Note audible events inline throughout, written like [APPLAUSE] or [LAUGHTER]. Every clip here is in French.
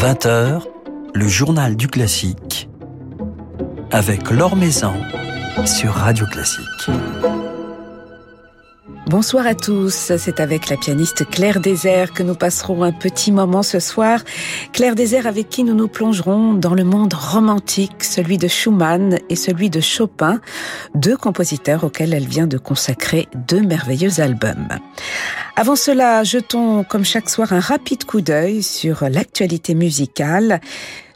20h, le journal du classique avec Laure Maison sur Radio Classique. Bonsoir à tous, c'est avec la pianiste Claire Désert que nous passerons un petit moment ce soir. Claire Désert avec qui nous nous plongerons dans le monde romantique, celui de Schumann et celui de Chopin, deux compositeurs auxquels elle vient de consacrer deux merveilleux albums. Avant cela, jetons comme chaque soir un rapide coup d'œil sur l'actualité musicale.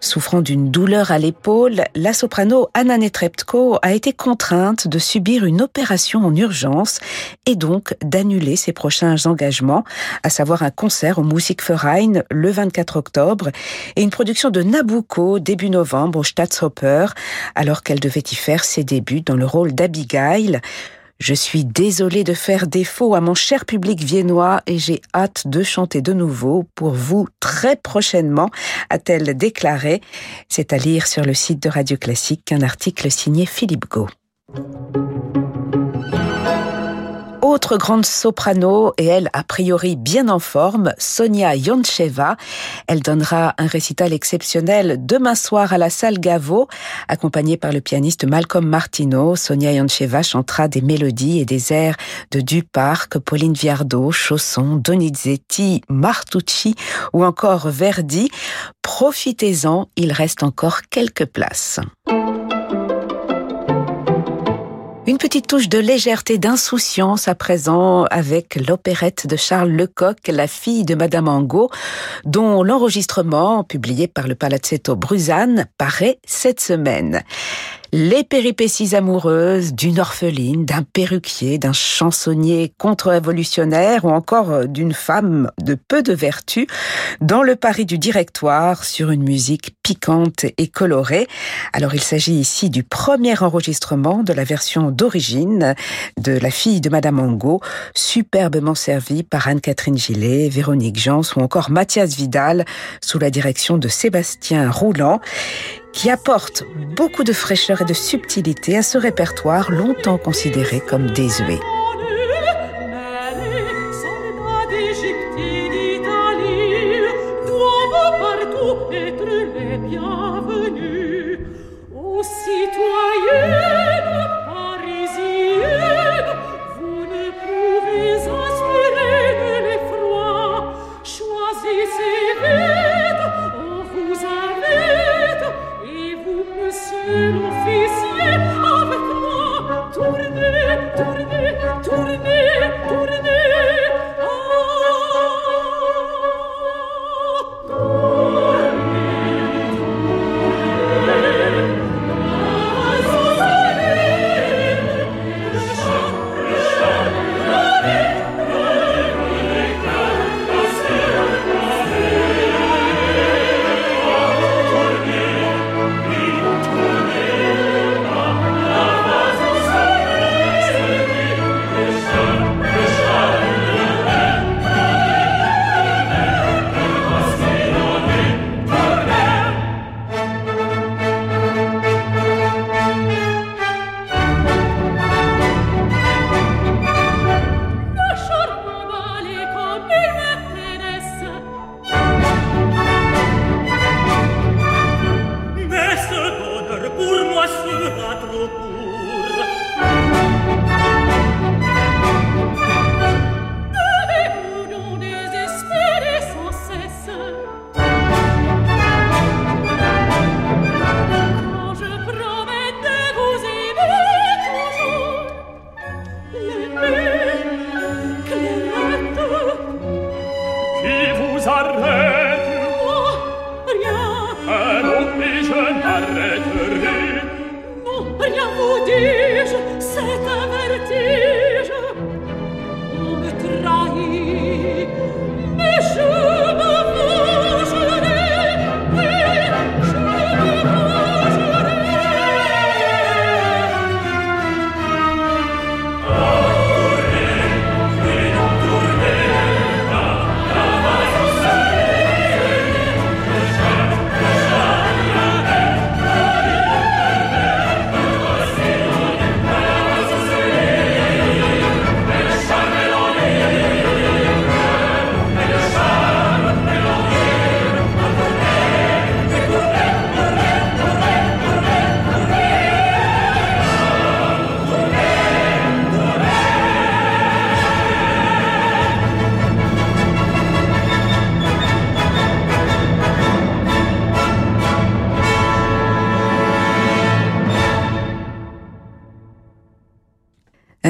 Souffrant d'une douleur à l'épaule, la soprano Anna Netrebko a été contrainte de subir une opération en urgence et donc d'annuler ses prochains engagements, à savoir un concert au Musikverein le 24 octobre et une production de Nabucco début novembre au Staatsoper, alors qu'elle devait y faire ses débuts dans le rôle d'Abigail. Je suis désolée de faire défaut à mon cher public viennois et j'ai hâte de chanter de nouveau pour vous très prochainement, a-t-elle déclaré. C'est à lire sur le site de Radio Classique un article signé Philippe Gau autre grande soprano, et elle a priori bien en forme, Sonia Yoncheva. Elle donnera un récital exceptionnel demain soir à la salle Gaveau, accompagnée par le pianiste Malcolm Martineau. Sonia Yoncheva chantera des mélodies et des airs de Duparc, Pauline Viardot, Chausson, Donizetti, Martucci ou encore Verdi. Profitez-en, il reste encore quelques places. Une petite touche de légèreté, d'insouciance à présent avec l'opérette de Charles Lecoq, La fille de Madame Angot, dont l'enregistrement, publié par le Palazzetto Bruzane, paraît cette semaine les péripéties amoureuses d'une orpheline, d'un perruquier, d'un chansonnier contre-révolutionnaire ou encore euh, d'une femme de peu de vertu dans le Paris du directoire sur une musique piquante et colorée. Alors il s'agit ici du premier enregistrement de la version d'origine de La fille de Madame Angot, superbement servie par Anne-Catherine Gillet, Véronique Jans ou encore Mathias Vidal sous la direction de Sébastien Roulant qui apporte beaucoup de fraîcheur et de subtilité à ce répertoire longtemps considéré comme désuet.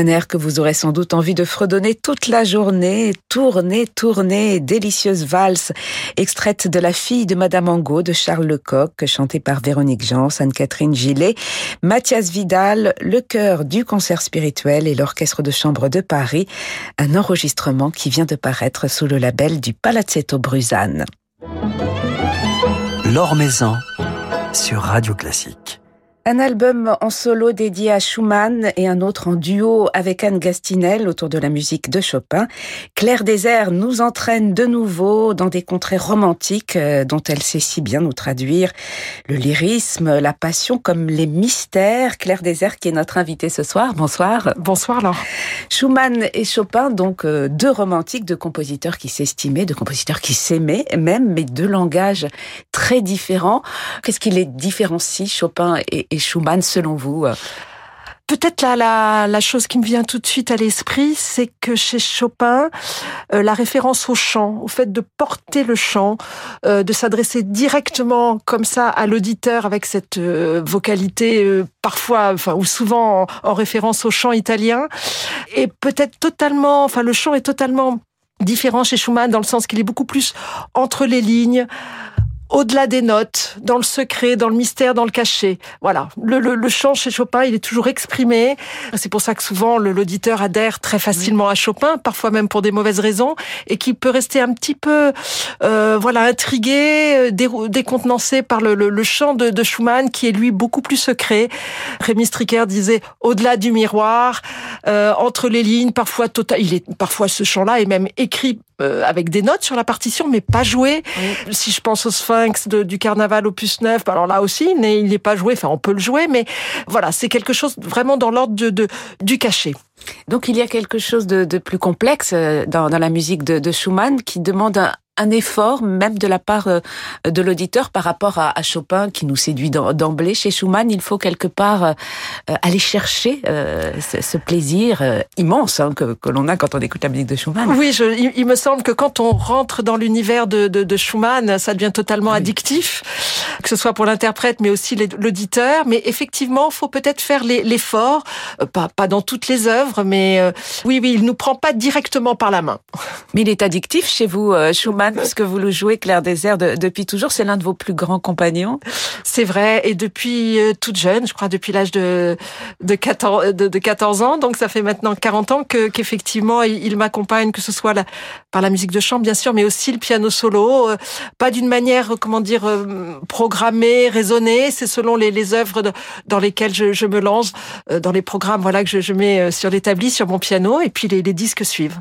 Un air que vous aurez sans doute envie de fredonner toute la journée, tourner, tourner, délicieuse valse, extraite de La fille de Madame Angot de Charles Lecoq, chantée par Véronique Jean, Anne-Catherine Gillet, Mathias Vidal, le chœur du concert spirituel et l'orchestre de chambre de Paris, un enregistrement qui vient de paraître sous le label du Palazzetto Bruzane. L'Or Maison sur Radio Classique. Un album en solo dédié à Schumann et un autre en duo avec Anne Gastinel autour de la musique de Chopin. Claire Désert nous entraîne de nouveau dans des contrées romantiques euh, dont elle sait si bien nous traduire le lyrisme, la passion comme les mystères. Claire Désert qui est notre invitée ce soir. Bonsoir. Bonsoir Laure. Schumann et Chopin, donc euh, deux romantiques, deux compositeurs qui s'estimaient, deux compositeurs qui s'aimaient même, mais deux langages très différents. Qu'est-ce qui les différencie, Chopin et et Schumann selon vous euh Peut-être la, chose qui me vient tout de suite à l'esprit, c'est que chez Chopin, euh, la référence au chant, au fait de porter le chant, euh, de s'adresser directement comme ça à l'auditeur avec cette vocalité parfois, enfin ou souvent en, en, référence au chant italien, et peut-être totalement, enfin le chant est totalement différent chez Schumann dans le sens qu'il est beaucoup plus entre les lignes au-delà des notes, dans le secret, dans le mystère, dans le cachet. Voilà. Le, le, le chant chez Chopin, il est toujours exprimé. C'est pour ça que souvent l'auditeur adhère très facilement à Chopin, parfois même pour des mauvaises raisons, et qui peut rester un petit peu, euh, voilà, intrigué, euh, décontenancé par le, le chant de, de, Schumann, qui est lui beaucoup plus secret. Rémi Stricker disait au-delà du miroir, euh, entre les lignes, parfois total. Il est parfois ce chant-là est même écrit euh, avec des notes sur la partition, mais pas joué. Si je pense au Sphinx de, du Carnaval opus 9, alors là aussi, il n'est pas joué. Enfin, on peut le jouer, mais voilà, c'est quelque chose vraiment dans l'ordre de, de, du cachet. Donc il y a quelque chose de, de plus complexe euh, dans, dans, la musique de, de Schumann qui demande un, un effort même de la part euh, de l'auditeur par rapport à, Chopin qui nous séduit d'emblée. Chez Schumann, il faut quelque part euh, aller chercher euh, ce, plaisir immense hein, que, l'on a quand on écoute la musique de Schumann. Oui, je, il, me semble que quand on rentre dans l'univers de, de, Schumann, ça devient totalement addictif, que ce soit pour l'interprète mais aussi l'auditeur. Mais effectivement, il faut peut-être faire l'effort, pas, pas dans toutes les œuvres, mais oui, oui, il nous prend pas directement par la main. Mais il est addictif chez vous, Schumann [LAUGHS] puisque vous le jouez Claire Désert depuis toujours. C'est l'un de vos plus grands compagnons. C'est vrai, et depuis euh, toute jeune, je crois depuis l'âge de, de, 14, de, 14 ans, donc ça fait maintenant 40 ans que qu'effectivement il, m'accompagne, que ce soit la, par la musique de chant bien sûr, mais aussi le piano solo, euh, pas d'une manière, comment dire, euh, programmée, raisonnée, c'est selon les, les œuvres dans lesquelles je, je me lance, dans les programmes voilà que je, je mets sur l'établi, sur mon piano, et puis les, les disques suivent.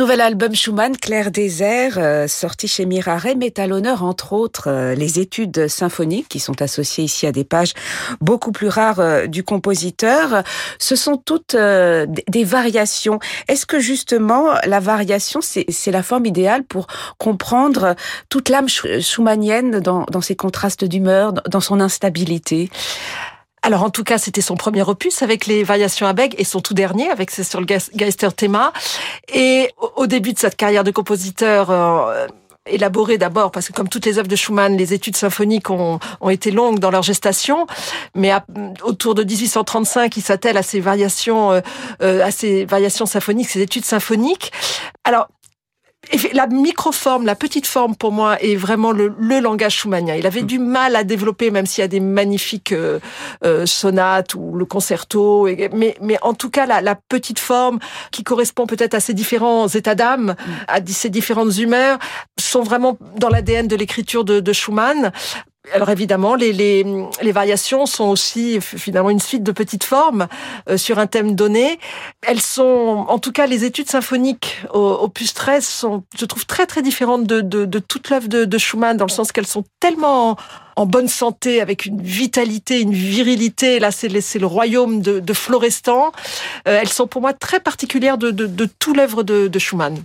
Nouvel album Schumann, Clair Désert, euh, sorti chez Mirare, met à l'honneur entre autres euh, les études symphoniques qui sont associées ici à des pages beaucoup plus rares euh, du compositeur. Ce sont toutes des variations. Est-ce que justement la variation, c'est la forme idéale pour comprendre toute l'âme schumannienne dans, dans ses contrastes d'humeur, dans son instabilité? Alors en tout cas, c'était son premier opus avec les variations à Beg et son tout dernier avec c'est sur le Geister Thema. Et au début de cette carrière de compositeur, euh, élaboré d'abord parce que comme toutes les œuvres de Schumann, les études symphoniques ont, ont été longues dans leur gestation, mais autour de 1835, il s'attelle à ces variations, euh, euh, à ces variations symphoniques, ces études symphoniques. Alors la microforme, la petite forme pour moi est vraiment le, langage schumannien. Il avait mm. du mal à développer, même s'il y a des magnifiques euh, euh, sonates ou le concerto, mais, mais en tout cas la, petite forme qui correspond peut-être à ces différents états d'âme, mm. à ces différentes humeurs, sont vraiment dans l'ADN de l'écriture de, de Schumann. Alors évidemment, les, les, les, variations sont aussi finalement une suite de petites formes euh, sur un thème donné. Elles sont, en tout cas, les études symphoniques au, opus 13 sont, je trouve, très très différentes de, de, de toute l'œuvre de, de, Schumann, dans le sens qu'elles sont tellement en, bonne santé, avec une vitalité, une virilité. Là, c'est le royaume de, de Florestan. Euh, elles sont pour moi très particulières de, de, de tout l'œuvre de, de Schumann.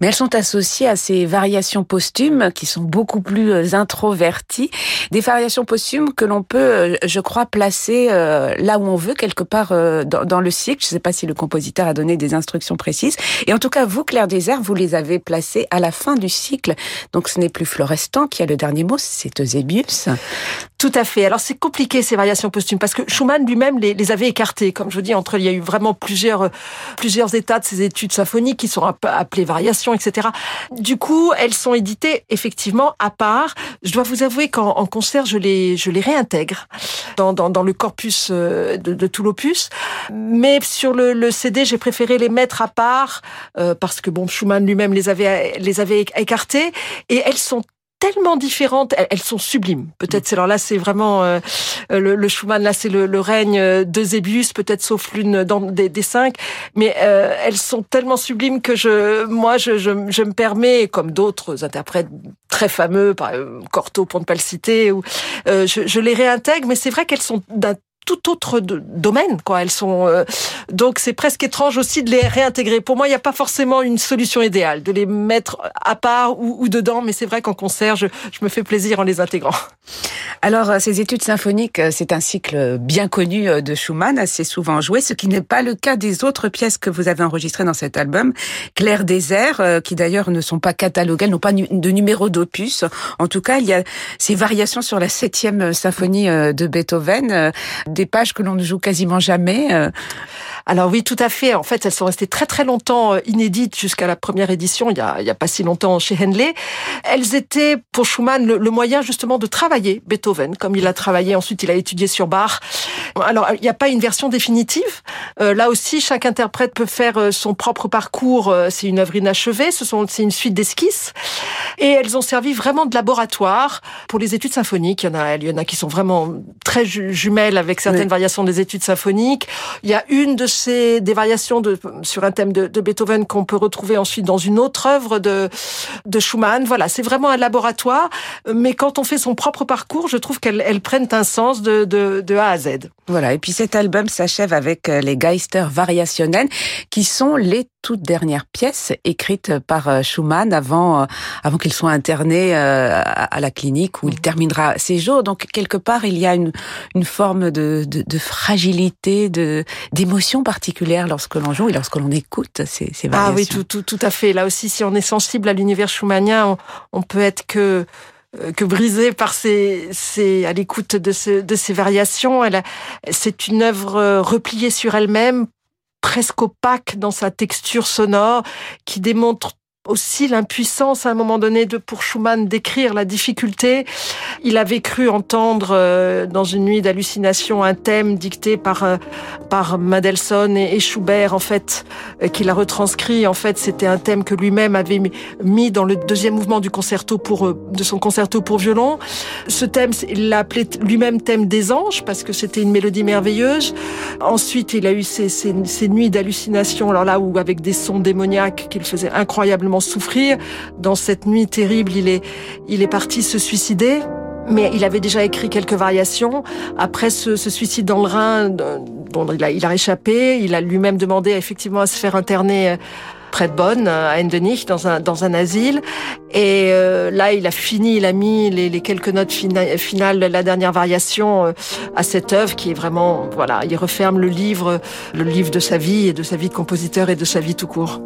Mais elles sont associées à ces variations posthumes qui sont beaucoup plus euh, introverties, des variations posthumes que l'on peut, euh, je crois, placer euh, là où on veut, quelque part dans le cycle. Je ne sais pas si le compositeur a donné des instructions précises. Et en tout cas, vous, Claire Désert, vous les avez placées à la fin du cycle. Donc ce n'est plus Florestan qui a le dernier mot, c'est Eusebius. Tout à fait. Alors c'est compliqué ces variations posthumes parce que Schumann lui-même les, avait écartées. Comme je vous dis, entre il y a eu vraiment plusieurs plusieurs états de ces études symphoniques qui sont appelées variations, etc. Du coup, elles sont éditées effectivement à part. Je dois vous avouer qu'en concert, je les je les réintègre dans dans, dans le corpus euh, de, de tout l'opus. Mais sur le, le CD, j'ai préféré les mettre à part euh, parce que bon, Schumann lui-même les avait les avait écartées et elles sont tellement différentes, elles, sont sublimes. Peut-être, alors là, c'est vraiment euh, le, le, Schumann, là, c'est le, le, règne de Zébius, peut-être sauf l'une des, des, cinq, mais euh, elles sont tellement sublimes que je, moi, je, je, je me permets, comme d'autres interprètes très fameux, par Cortot pour ne pas le citer, ou, euh, je, je les réintègre, mais c'est vrai qu'elles sont d'un tout autre domaine. Quoi. Elles sont euh, donc c'est presque étrange aussi de les réintégrer. Pour moi, il n'y a pas forcément une solution idéale de les mettre à part ou, ou dedans, mais c'est vrai qu'en concert, je, je, me fais plaisir en les intégrant. Alors, euh, ces études symphoniques, euh, c'est un cycle bien connu de Schumann, assez souvent joué, ce qui n'est pas le cas des autres pièces que vous avez enregistrées dans cet album. Clair désert, qui d'ailleurs ne sont pas cataloguées, n'ont pas de numéro d'opus. En tout cas, il y a ces variations sur la septième symphonie de Beethoven des pages que l'on ne joue quasiment jamais. Euh. Alors oui, tout à fait. En fait, elles sont restées très très longtemps euh, inédites jusqu'à la première édition, il y a, pas si longtemps chez Henley. Elles étaient pour Schumann le, moyen justement de travailler Beethoven, comme il a travaillé. Ensuite, il a étudié sur Bach. Alors, il n'y a pas une version définitive. Euh, là aussi, chaque interprète peut faire son propre parcours. C'est une œuvre inachevée. Ce sont, c'est une suite d'esquisses. Et elles ont servi vraiment de laboratoire pour les études symphoniques. Il y en a, il y en a qui sont vraiment très jumelles avec certaines variations des études symphoniques. Il y a une de ces des variations de, sur un thème de, de Beethoven qu'on peut retrouver ensuite dans une autre œuvre de, de Schumann. Voilà, c'est vraiment un laboratoire. Mais quand on fait son propre parcours, je trouve qu'elles elles prennent un sens de, de, de A à Z. Voilà, et puis cet album s'achève avec euh, les Geister variationnels, qui sont les toutes dernières pièces écrites par euh, Schumann avant, euh, avant qu'il soit interné à la clinique où il terminera ses jours. Donc quelque part, il y a une, une forme de, de, de fragilité, de d'émotion particulière lorsque l'on joue et lorsque l'on écoute ces, ces variations. Ah oui, tout, tout, tout à fait. Là aussi, si on est sensible à l'univers schumannien, on, on peut être que euh, que brisé par ces, ces à l'écoute de, ce, de ces variations. Elle, c'est une œuvre euh, repliée sur elle-même, presque opaque dans sa texture sonore, qui démontre aussi l'impuissance à un moment donné de pour Schumann d'écrire la difficulté. Il avait cru entendre euh, dans une nuit d'hallucination un thème dicté par euh, par Mendelssohn et, Schubert en fait euh, qu'il a retranscrit en fait c'était un thème que lui-même avait mis dans le deuxième mouvement du concerto pour de son concerto pour violon. Ce thème il l'a appelé lui-même thème des anges parce que c'était une mélodie merveilleuse. Ensuite, il a eu ces, ces, ces nuits d'hallucination alors là où avec des sons démoniaques qu'il faisait incroyablement souffrir. Dans cette nuit terrible, il est, il est parti se suicider. Mais il avait déjà écrit quelques variations. Après ce, suicide dans le Rhin, bon, il a, il a échappé. Il a lui-même demandé effectivement à se faire interner euh, près de Bonn, à Endenich, dans un, dans un asile. Et euh, là, il a fini, il a mis les, les quelques notes finales, la dernière variation euh, à cette œuvre qui est vraiment, voilà, il referme le livre, le livre de sa vie et de sa vie de compositeur et de sa vie tout court.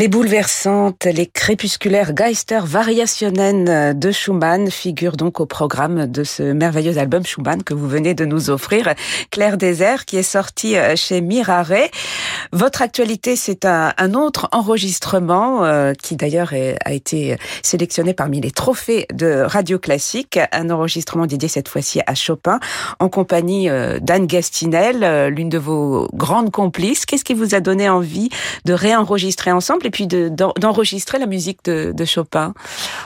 Les bouleversantes, les crépusculaires Geister Variationen de Schumann figurent donc au programme de ce merveilleux album Schumann que vous venez de nous offrir, Claire Désert, qui est sorti euh, chez Mirare. Votre actualité, c'est un, autre enregistrement euh, qui d'ailleurs a été sélectionné parmi les trophées de Radio Classique, un enregistrement dédié cette fois-ci à Chopin, en compagnie euh, d'Anne Gastinel, l'une de vos grandes complices. Qu'est-ce qui vous a donné envie de réenregistrer ensemble? Et puis d'enregistrer la musique de, de Chopin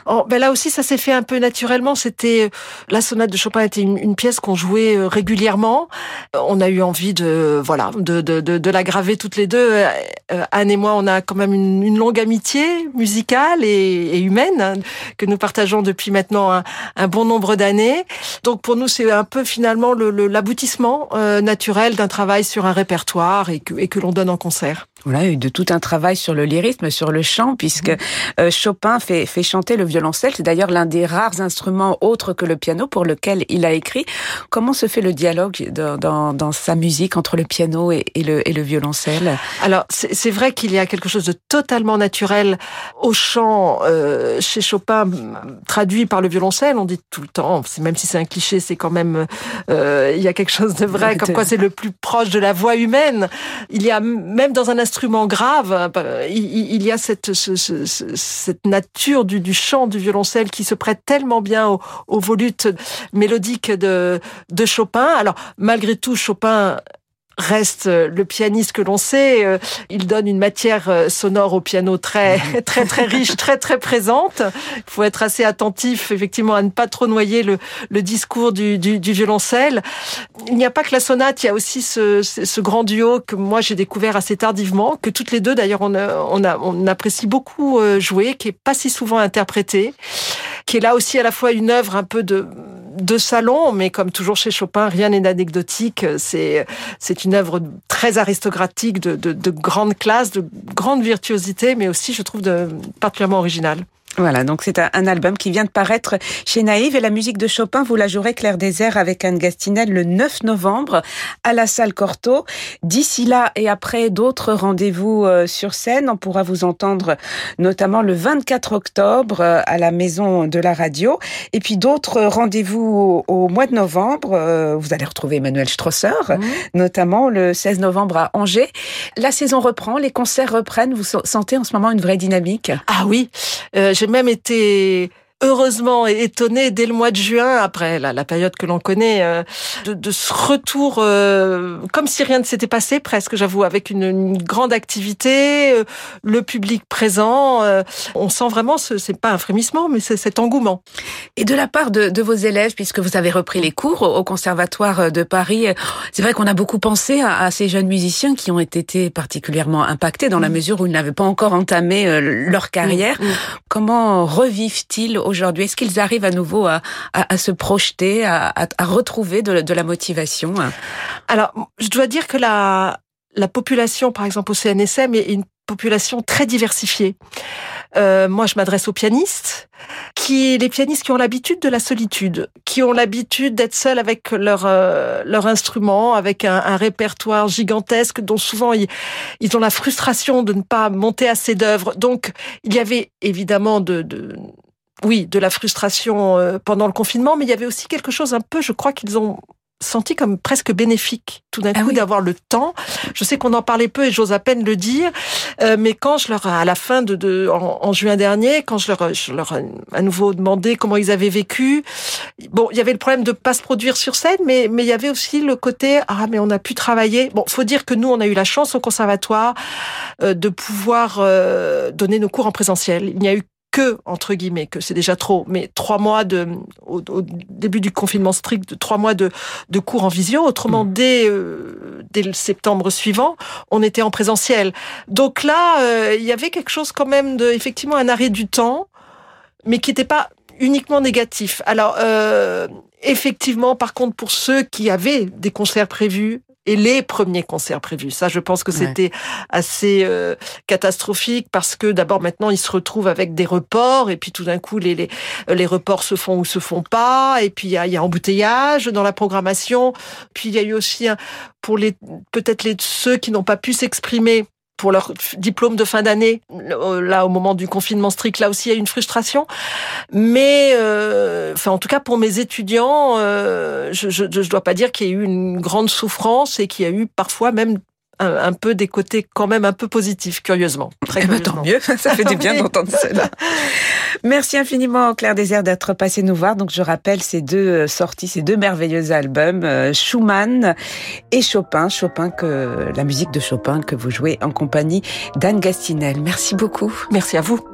oh, ben Là aussi, ça s'est fait un peu naturellement. C'était La sonate de Chopin était une, pièce qu'on jouait euh, régulièrement. On a eu envie de voilà de, de, de, la graver toutes les deux. Euh, Anne et moi, on a quand même une, une longue amitié musicale et, et, humaine hein, que nous partageons depuis maintenant un, bon nombre d'années. Donc pour nous, c'est un peu finalement l'aboutissement le, euh, naturel d'un travail sur un répertoire et que, et que l'on donne en concert. Voilà, de tout un travail sur le lyrisme, sur le chant, puisque euh, Chopin fait, fait chanter le violoncelle. C'est d'ailleurs l'un des rares instruments autres que le piano pour lequel il a écrit. Comment se fait le dialogue dans, dans, sa musique entre le piano et, le, et le violoncelle? Alors, c'est vrai qu'il y a quelque chose de totalement naturel au chant euh, chez Chopin, traduit par le violoncelle. On dit tout le temps, même si c'est un cliché, c'est quand même, euh, il y a quelque chose de vrai, [LAUGHS] comme quoi c'est le plus proche de la voix humaine. Il y a même dans un instrument grave, il, y a cette, cette nature du, du, chant du violoncelle qui se prête tellement bien aux, aux volutes mélodiques de, de Chopin. Alors, malgré tout, Chopin reste le pianiste que l'on sait. Il donne une matière sonore au piano très, [LAUGHS] [LAUGHS] très, très riche, très, très présente. Il faut être assez attentif, effectivement, à ne pas trop noyer le, le discours du, du, du, violoncelle. Il n'y a pas que la sonate, il y a aussi ce, ce grand duo que moi j'ai découvert assez tardivement, que toutes les deux d'ailleurs on, on, a, on apprécie beaucoup jouer, qui est pas si souvent interprété, qui est là aussi à la fois une œuvre un peu de de salon, mais comme toujours chez Chopin, rien n'est anecdotique. C'est c'est une œuvre très aristocratique, de, de, de grande classe, de grande virtuosité, mais aussi, je trouve, de particulièrement originale. Voilà, donc c'est un album qui vient de paraître chez Naïve et la musique de Chopin, vous la jouerez Claire Désert avec Anne Gastinel le 9 novembre à la salle Cortot. D'ici là et après d'autres rendez-vous euh, sur scène, on pourra vous entendre notamment le 24 octobre euh, à la Maison de la Radio et puis d'autres rendez-vous au mois de novembre. Euh, vous allez retrouver Emmanuel Strosser, mmh. notamment le 16 novembre à Angers. La saison reprend, les concerts reprennent. Vous sentez en ce moment une vraie dynamique? Ah oui, j'ai même été heureusement étonné dès le mois de juin, après la, la période que l'on connaît, euh, de, de, ce retour euh, comme si rien ne s'était passé presque, j'avoue, avec une, une, grande activité, euh, le public présent. on sent vraiment, ce c'est pas un frémissement, mais c'est cet engouement. Et de la part de, de, vos élèves, puisque vous avez repris les cours au Conservatoire de Paris, c'est vrai qu'on a beaucoup pensé à, à, ces jeunes musiciens qui ont été particulièrement impactés dans la mm. mesure où ils n'avaient pas encore entamé leur carrière. Mm. Comment revivent-ils aujourd'hui? Est-ce qu'ils arrivent à nouveau à, à, à se projeter, à, à retrouver de, de, la motivation? Alors, je dois dire que la, la population, par exemple au CNSM, est une population très diversifiée. Euh, moi, je m'adresse aux pianistes, qui les pianistes qui ont l'habitude de la solitude, qui ont l'habitude d'être seuls avec leur euh, leur instrument, avec un, un, répertoire gigantesque dont souvent ils, ils ont la frustration de ne pas monter assez d'œuvres. Donc, il y avait évidemment de, de oui, de la frustration euh, pendant le confinement, mais il y avait aussi quelque chose un peu, je crois qu'ils ont senti comme presque bénéfique tout d'un ah coup d'avoir le temps. Je sais qu'on en parlait peu et j'ose à peine le dire, euh, mais quand je leur à la fin de, de en, juin dernier, quand je leur, je leur ai à nouveau demandé comment ils avaient vécu, bon, il y avait le problème de pas se produire sur scène, mais mais il y avait aussi le côté ah mais on a pu travailler. Bon, faut dire que nous on a eu la chance au conservatoire euh, de pouvoir donner nos cours en présentiel. Il n'y a eu que entre guillemets que c'est déjà trop, mais trois mois de au, début du confinement strict, trois mois de, de cours en visio. Autrement, mmh. dès euh, dès le septembre suivant, on était en présentiel. Donc là, euh, il y avait quelque chose quand même de effectivement un arrêt du temps, mais qui n'était pas uniquement négatif. Alors euh, effectivement, par contre, pour ceux qui avaient des concerts prévus, et les premiers concerts prévus. Ça, je pense que c'était assez euh, catastrophique parce que d'abord maintenant ils se retrouvent avec des reports et puis tout d'un coup les, les, les reports se font ou se font pas et puis il y a, y a embouteillage dans la programmation. Puis il y a eu aussi un, pour les peut-être les ceux qui n'ont pas pu s'exprimer pour leur diplôme de fin d'année, euh, là au moment du confinement strict, là aussi il y a une frustration. Mais, euh, enfin en tout cas pour mes étudiants, euh, je ne dois pas dire qu'il y a eu une grande souffrance et qu'il y a eu parfois même un, peu des côtés quand même un peu positifs, curieusement. Très eh ben, tant mieux, [LAUGHS] ça fait du bien [LAUGHS] d'entendre cela. Merci infiniment Claire Désert d'être passée nous voir. Donc je rappelle ces deux euh, sorties, ces deux merveilleux albums, euh, Schumann et Chopin. Chopin que la musique de Chopin que vous jouez en compagnie d'Anne Gastinel. Merci beaucoup. Merci à vous.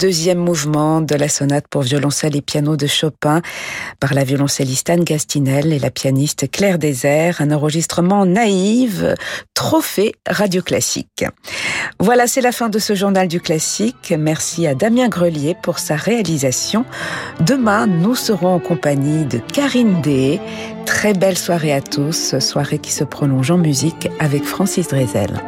Deuxième mouvement de la sonate pour violoncelle et piano de Chopin par la violoncelliste Anne Gastinel et la pianiste Claire Désert, un enregistrement naïf, trophée radio classique. Voilà, c'est la fin de ce journal du classique. Merci à Damien Grelier pour sa réalisation. Demain, nous serons en compagnie de Karine D. Très belle soirée à tous, soirée qui se prolonge en musique avec Francis Drezel.